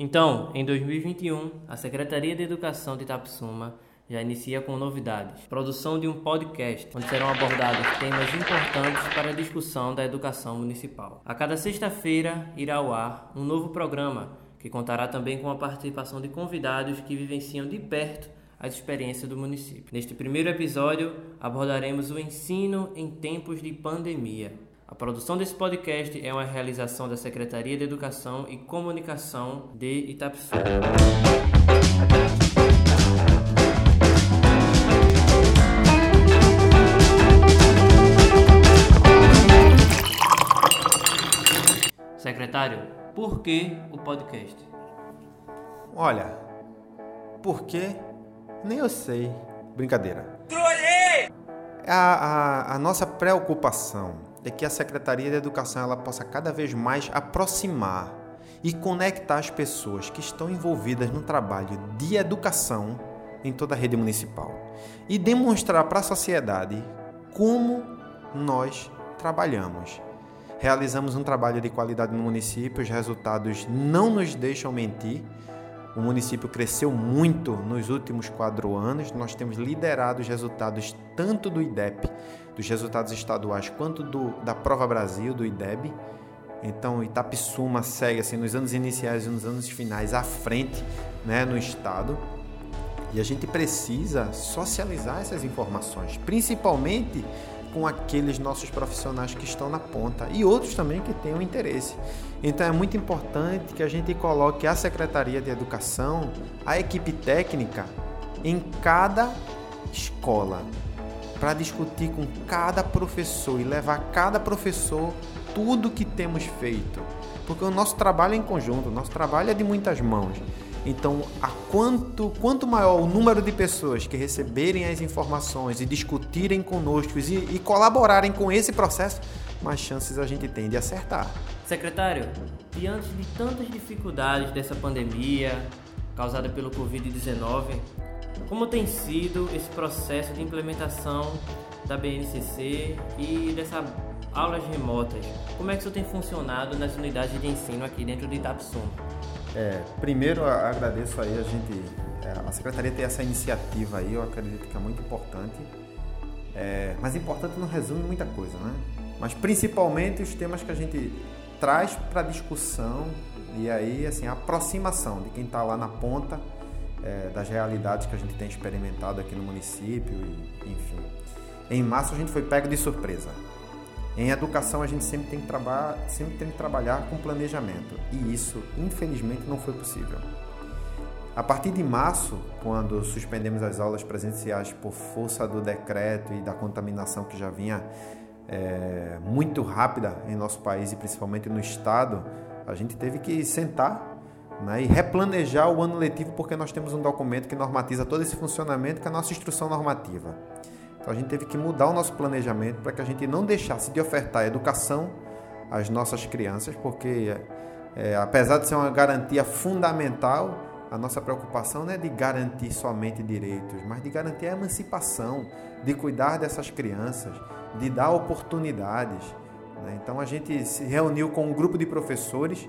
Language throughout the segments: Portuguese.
Então, em 2021, a Secretaria de Educação de Itapsuma já inicia com novidades. Produção de um podcast, onde serão abordados temas importantes para a discussão da educação municipal. A cada sexta-feira irá ao ar um novo programa, que contará também com a participação de convidados que vivenciam de perto as experiências do município. Neste primeiro episódio, abordaremos o ensino em tempos de pandemia. A produção desse podcast é uma realização da Secretaria de Educação e Comunicação de Itapsuma. Secretário, por que o podcast? Olha, por quê? Nem eu sei. Brincadeira. A, a, a nossa preocupação é que a Secretaria de Educação ela possa cada vez mais aproximar e conectar as pessoas que estão envolvidas no trabalho de educação em toda a rede municipal e demonstrar para a sociedade como nós trabalhamos. Realizamos um trabalho de qualidade no município, os resultados não nos deixam mentir. O município cresceu muito nos últimos quatro anos. Nós temos liderado os resultados tanto do IDEP, dos resultados estaduais, quanto do, da Prova Brasil, do IDEB. Então, Itapissuma segue assim nos anos iniciais e nos anos finais à frente, né, no estado. E a gente precisa socializar essas informações, principalmente com aqueles nossos profissionais que estão na ponta e outros também que tenham interesse. Então é muito importante que a gente coloque a Secretaria de Educação, a equipe técnica em cada escola para discutir com cada professor e levar cada professor tudo que temos feito. Porque o nosso trabalho é em conjunto, o nosso trabalho é de muitas mãos. Então, a quanto, quanto maior o número de pessoas que receberem as informações e discutirem conosco e, e colaborarem com esse processo, mais chances a gente tem de acertar. Secretário, diante de tantas dificuldades dessa pandemia causada pelo Covid-19, como tem sido esse processo de implementação da BNCC e dessas aulas remotas? Como é que isso tem funcionado nas unidades de ensino aqui dentro de Itapsum? É, primeiro agradeço aí a gente, é, a secretaria ter essa iniciativa aí, eu acredito que é muito importante. É, mas importante não resume muita coisa, né? Mas principalmente os temas que a gente traz para discussão e aí assim a aproximação de quem está lá na ponta é, das realidades que a gente tem experimentado aqui no município, e, enfim. Em março a gente foi pego de surpresa. Em educação a gente sempre tem que, sempre tem que trabalhar com planejamento e isso, infelizmente, não foi possível. A partir de março, quando suspendemos as aulas presenciais por força do decreto e da contaminação que já vinha é, muito rápida em nosso país e principalmente no estado, a gente teve que sentar né, e replanejar o ano letivo porque nós temos um documento que normatiza todo esse funcionamento que é a nossa instrução normativa. Então a gente teve que mudar o nosso planejamento para que a gente não deixasse de ofertar educação às nossas crianças, porque é, apesar de ser uma garantia fundamental, a nossa preocupação não é de garantir somente direitos, mas de garantir a emancipação, de cuidar dessas crianças, de dar oportunidades. Né? Então a gente se reuniu com um grupo de professores,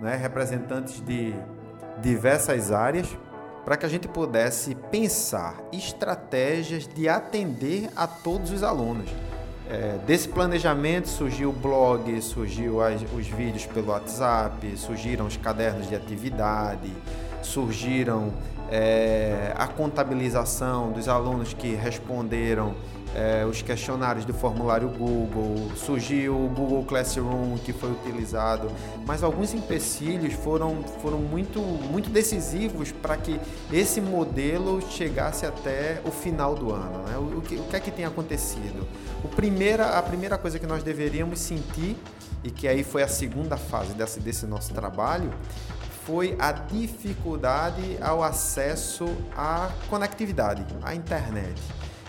né, representantes de diversas áreas, para que a gente pudesse pensar estratégias de atender a todos os alunos. É, desse planejamento surgiu o blog, surgiu as, os vídeos pelo WhatsApp, surgiram os cadernos de atividade, surgiram é, a contabilização dos alunos que responderam é, os questionários do formulário Google, surgiu o Google Classroom que foi utilizado, mas alguns empecilhos foram, foram muito, muito decisivos para que esse modelo chegasse até o final do ano. Né? O, o, que, o que é que tem acontecido? O primeira, a primeira coisa que nós deveríamos sentir, e que aí foi a segunda fase desse, desse nosso trabalho, foi a dificuldade ao acesso à conectividade, à internet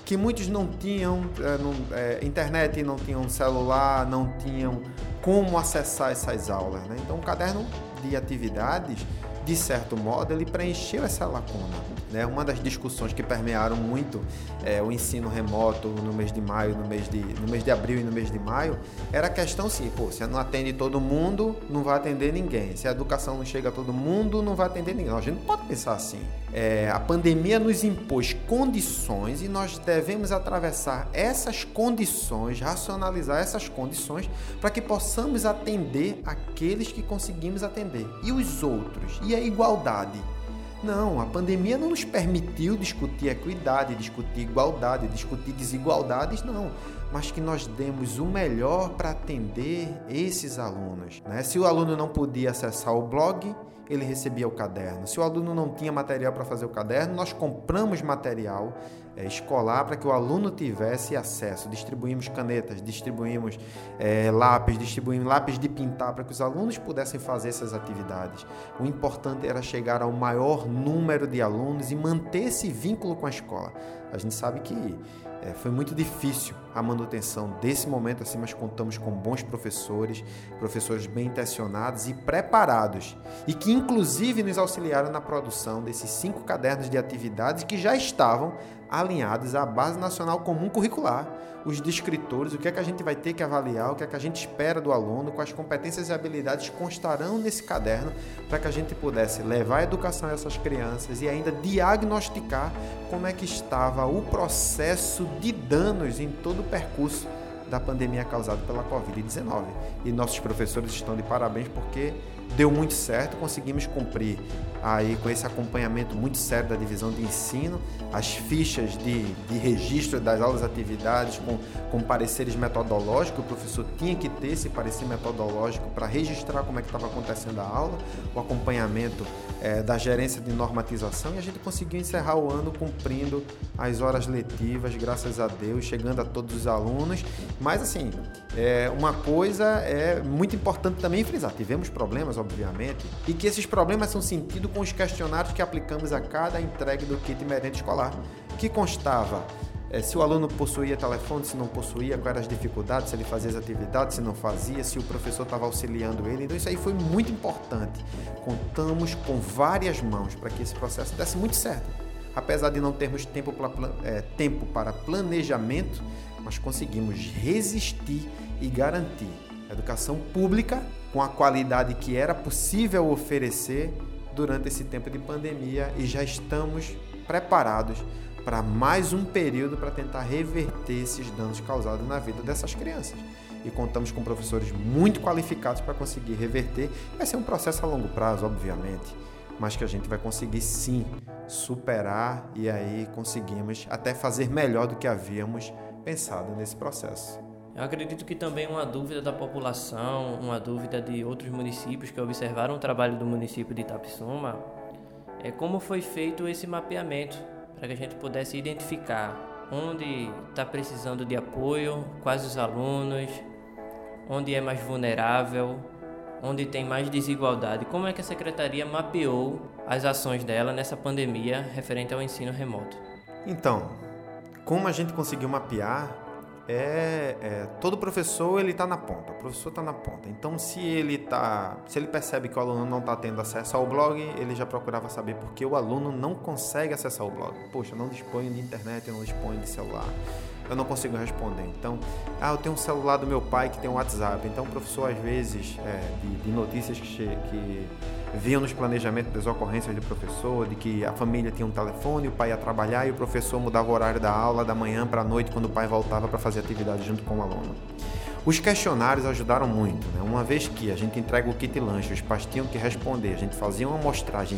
que muitos não tinham é, não, é, internet, não tinham celular, não tinham como acessar essas aulas. Né? Então, o caderno de atividades, de certo modo, ele preencheu essa lacuna. Né? Uma das discussões que permearam muito é, o ensino remoto no mês de maio, no mês de, no mês de abril e no mês de maio, era a questão sim, pô, se não atende todo mundo, não vai atender ninguém. Se a educação não chega a todo mundo, não vai atender ninguém. A gente não pode pensar assim. É, a pandemia nos impôs condições e nós devemos atravessar essas condições, racionalizar essas condições para que possamos atender aqueles que conseguimos atender. E os outros? E a igualdade? Não, a pandemia não nos permitiu discutir equidade, discutir igualdade, discutir desigualdades, não. Mas que nós demos o melhor para atender esses alunos. Né? Se o aluno não podia acessar o blog, ele recebia o caderno. Se o aluno não tinha material para fazer o caderno, nós compramos material é, escolar para que o aluno tivesse acesso. Distribuímos canetas, distribuímos é, lápis, distribuímos lápis de pintar para que os alunos pudessem fazer essas atividades. O importante era chegar ao maior número de alunos e manter esse vínculo com a escola. A gente sabe que é, foi muito difícil a manutenção desse momento assim, mas contamos com bons professores, professores bem intencionados e preparados, e que inclusive nos auxiliaram na produção desses cinco cadernos de atividades que já estavam alinhados à Base Nacional Comum Curricular, os descritores, o que é que a gente vai ter que avaliar, o que é que a gente espera do aluno, quais competências e habilidades constarão nesse caderno para que a gente pudesse levar a educação a essas crianças e ainda diagnosticar como é que estava o processo de danos em todo o percurso da pandemia causada pela Covid-19. E nossos professores estão de parabéns porque deu muito certo, conseguimos cumprir aí com esse acompanhamento muito sério da divisão de ensino, as fichas de, de registro das aulas atividades com, com pareceres metodológicos, o professor tinha que ter esse parecer metodológico para registrar como é que estava acontecendo a aula, o acompanhamento é, da gerência de normatização e a gente conseguiu encerrar o ano cumprindo as horas letivas, graças a Deus, chegando a todos os alunos, mas assim, é, uma coisa é muito importante também frisar, tivemos problemas, obviamente, e que esses problemas são sentidos com os questionários que aplicamos a cada entrega do kit merenda escolar, que constava é, se o aluno possuía telefone, se não possuía, quais eram as dificuldades, se ele fazia as atividades, se não fazia, se o professor estava auxiliando ele. Então, isso aí foi muito importante. Contamos com várias mãos para que esse processo desse muito certo. Apesar de não termos tempo para, é, tempo para planejamento, mas conseguimos resistir e garantir educação pública com a qualidade que era possível oferecer durante esse tempo de pandemia e já estamos preparados para mais um período para tentar reverter esses danos causados na vida dessas crianças. E contamos com professores muito qualificados para conseguir reverter. Vai ser um processo a longo prazo, obviamente, mas que a gente vai conseguir sim superar e aí conseguimos até fazer melhor do que havíamos pensado nesse processo. Eu acredito que também uma dúvida da população, uma dúvida de outros municípios que observaram o trabalho do município de Itapissuma é como foi feito esse mapeamento para que a gente pudesse identificar onde está precisando de apoio, quais os alunos, onde é mais vulnerável, onde tem mais desigualdade. Como é que a secretaria mapeou as ações dela nessa pandemia referente ao ensino remoto? Então, como a gente conseguiu mapear é, é, todo professor ele está na ponta, o professor está na ponta. Então, se ele tá, se ele percebe que o aluno não está tendo acesso ao blog, ele já procurava saber por que o aluno não consegue acessar o blog. Poxa, não disponho de internet, não disponho de celular, eu não consigo responder. Então, ah, eu tenho um celular do meu pai que tem um WhatsApp. Então, o professor às vezes é, de, de, notícias que, que viam nos planejamentos das ocorrências do professor, de que a família tinha um telefone, o pai ia trabalhar e o professor mudava o horário da aula da manhã para a noite quando o pai voltava para fazer atividade junto com o aluno. Os questionários ajudaram muito, né? uma vez que a gente entrega o kit lanche, os pais tinham que responder, a gente fazia uma amostragem,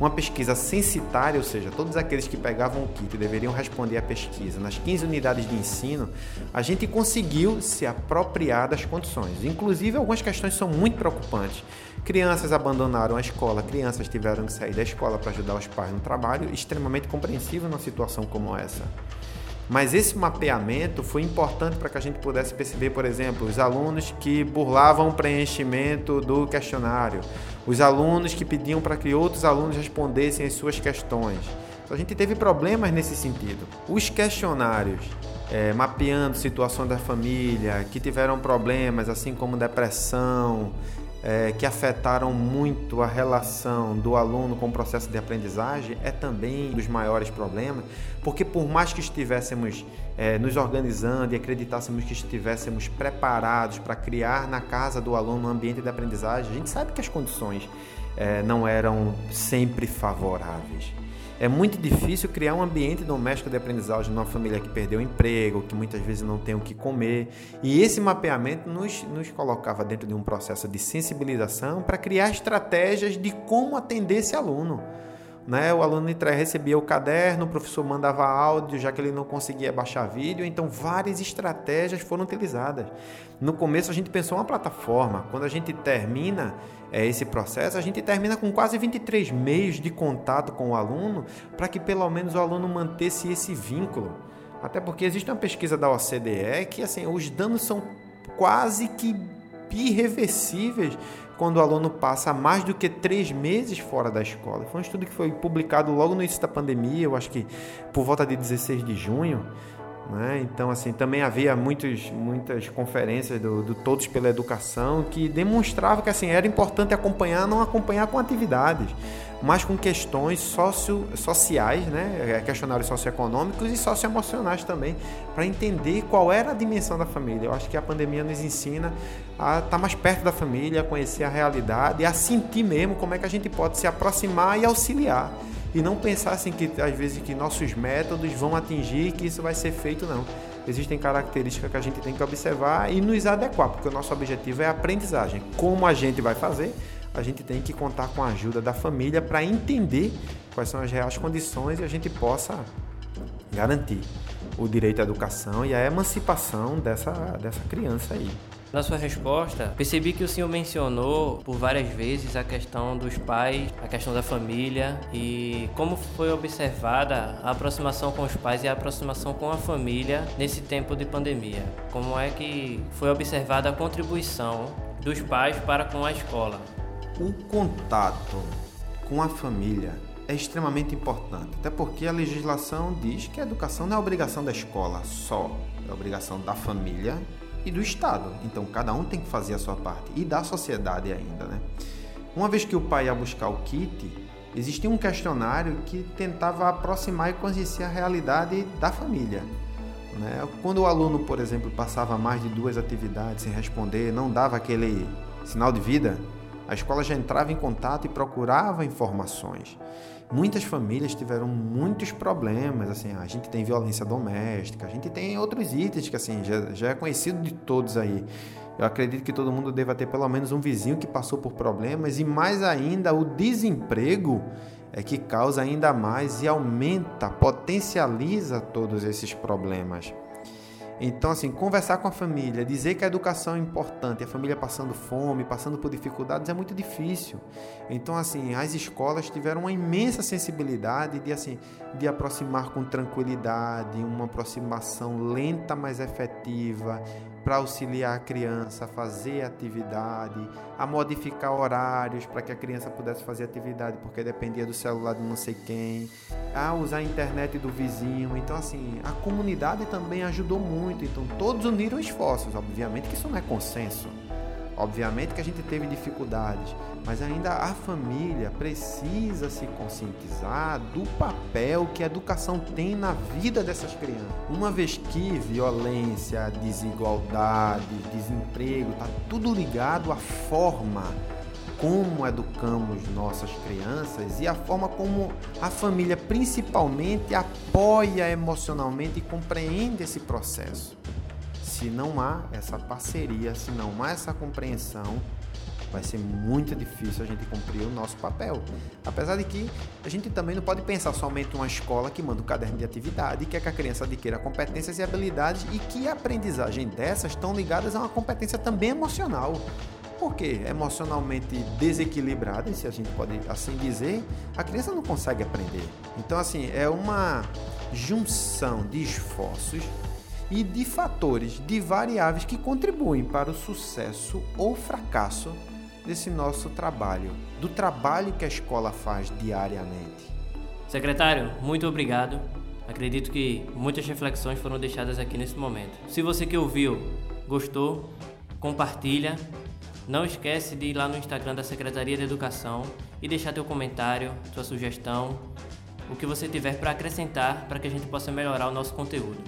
uma pesquisa censitária, ou seja, todos aqueles que pegavam o kit deveriam responder à pesquisa. Nas 15 unidades de ensino, a gente conseguiu se apropriar das condições. Inclusive, algumas questões são muito preocupantes. Crianças abandonaram a escola, crianças tiveram que sair da escola para ajudar os pais no trabalho, extremamente compreensível numa situação como essa. Mas esse mapeamento foi importante para que a gente pudesse perceber, por exemplo, os alunos que burlavam o preenchimento do questionário, os alunos que pediam para que outros alunos respondessem as suas questões. Então, a gente teve problemas nesse sentido. Os questionários é, mapeando situação da família, que tiveram problemas, assim como depressão, é, que afetaram muito a relação do aluno com o processo de aprendizagem é também um dos maiores problemas, porque por mais que estivéssemos é, nos organizando e acreditássemos que estivéssemos preparados para criar na casa do aluno um ambiente de aprendizagem, a gente sabe que as condições é, não eram sempre favoráveis. É muito difícil criar um ambiente doméstico de aprendizagem numa família que perdeu o emprego, que muitas vezes não tem o que comer. E esse mapeamento nos, nos colocava dentro de um processo de sensibilização para criar estratégias de como atender esse aluno. Né? O aluno recebia o caderno, o professor mandava áudio, já que ele não conseguia baixar vídeo, então várias estratégias foram utilizadas. No começo a gente pensou uma plataforma, quando a gente termina é, esse processo, a gente termina com quase 23 meios de contato com o aluno, para que pelo menos o aluno mantesse esse vínculo. Até porque existe uma pesquisa da OCDE que assim, os danos são quase que irreversíveis quando o aluno passa mais do que três meses fora da escola. Foi um estudo que foi publicado logo no início da pandemia, eu acho que por volta de 16 de junho. Né? Então, assim, também havia muitos, muitas conferências do, do, Todos pela Educação que demonstravam que assim, era importante acompanhar, não acompanhar com atividades, mas com questões socio, sociais, né? É, questionários socioeconômicos e socioemocionais também, para entender qual era a dimensão da família. Eu acho que a pandemia nos ensina a estar mais perto da família, a conhecer a realidade a sentir mesmo como é que a gente pode se aproximar e auxiliar e não pensar assim que às vezes que nossos métodos vão atingir que isso vai ser feito não. Existem características que a gente tem que observar e nos adequar, porque o nosso objetivo é a aprendizagem. Como a gente vai fazer? A gente tem que contar com a ajuda da família para entender quais são as reais condições e a gente possa garantir o direito à educação e a emancipação dessa, dessa criança aí. Na sua resposta, percebi que o senhor mencionou por várias vezes a questão dos pais, a questão da família e como foi observada a aproximação com os pais e a aproximação com a família nesse tempo de pandemia. Como é que foi observada a contribuição dos pais para com a escola? O contato com a família é extremamente importante, até porque a legislação diz que a educação não é obrigação da escola só, é obrigação da família e do Estado. Então cada um tem que fazer a sua parte e da sociedade ainda, né? Uma vez que o pai ia buscar o kit, existia um questionário que tentava aproximar e conhecer a realidade da família. Né? Quando o aluno, por exemplo, passava mais de duas atividades sem responder, não dava aquele sinal de vida, a escola já entrava em contato e procurava informações. Muitas famílias tiveram muitos problemas, assim, a gente tem violência doméstica, a gente tem outros itens que assim já, já é conhecido de todos aí. Eu acredito que todo mundo deva ter pelo menos um vizinho que passou por problemas e mais ainda o desemprego é que causa ainda mais e aumenta, potencializa todos esses problemas. Então, assim, conversar com a família, dizer que a educação é importante, a família passando fome, passando por dificuldades, é muito difícil. Então, assim, as escolas tiveram uma imensa sensibilidade de, assim, de aproximar com tranquilidade, uma aproximação lenta, mas efetiva, para auxiliar a criança a fazer atividade, a modificar horários para que a criança pudesse fazer atividade porque dependia do celular de não sei quem, a usar a internet do vizinho. Então, assim, a comunidade também ajudou muito. Então, todos uniram esforços. Obviamente que isso não é consenso. Obviamente que a gente teve dificuldades, mas ainda a família precisa se conscientizar do papel que a educação tem na vida dessas crianças. Uma vez que violência, desigualdade, desemprego, está tudo ligado à forma como educamos nossas crianças e a forma como a família principalmente apoia emocionalmente e compreende esse processo. Se não há essa parceria, se não há essa compreensão, vai ser muito difícil a gente cumprir o nosso papel. Apesar de que a gente também não pode pensar somente uma escola que manda o um caderno de atividade e quer que a criança adquira competências e habilidades e que a aprendizagem dessas estão ligadas a uma competência também emocional. Porque emocionalmente desequilibrada, se a gente pode assim dizer, a criança não consegue aprender. Então, assim, é uma junção de esforços e de fatores, de variáveis que contribuem para o sucesso ou fracasso desse nosso trabalho, do trabalho que a escola faz diariamente. Secretário, muito obrigado. Acredito que muitas reflexões foram deixadas aqui nesse momento. Se você que ouviu gostou, compartilha Não esquece de ir lá no Instagram da Secretaria de Educação e deixar teu comentário, sua sugestão, o que você tiver para acrescentar para que a gente possa melhorar o nosso conteúdo.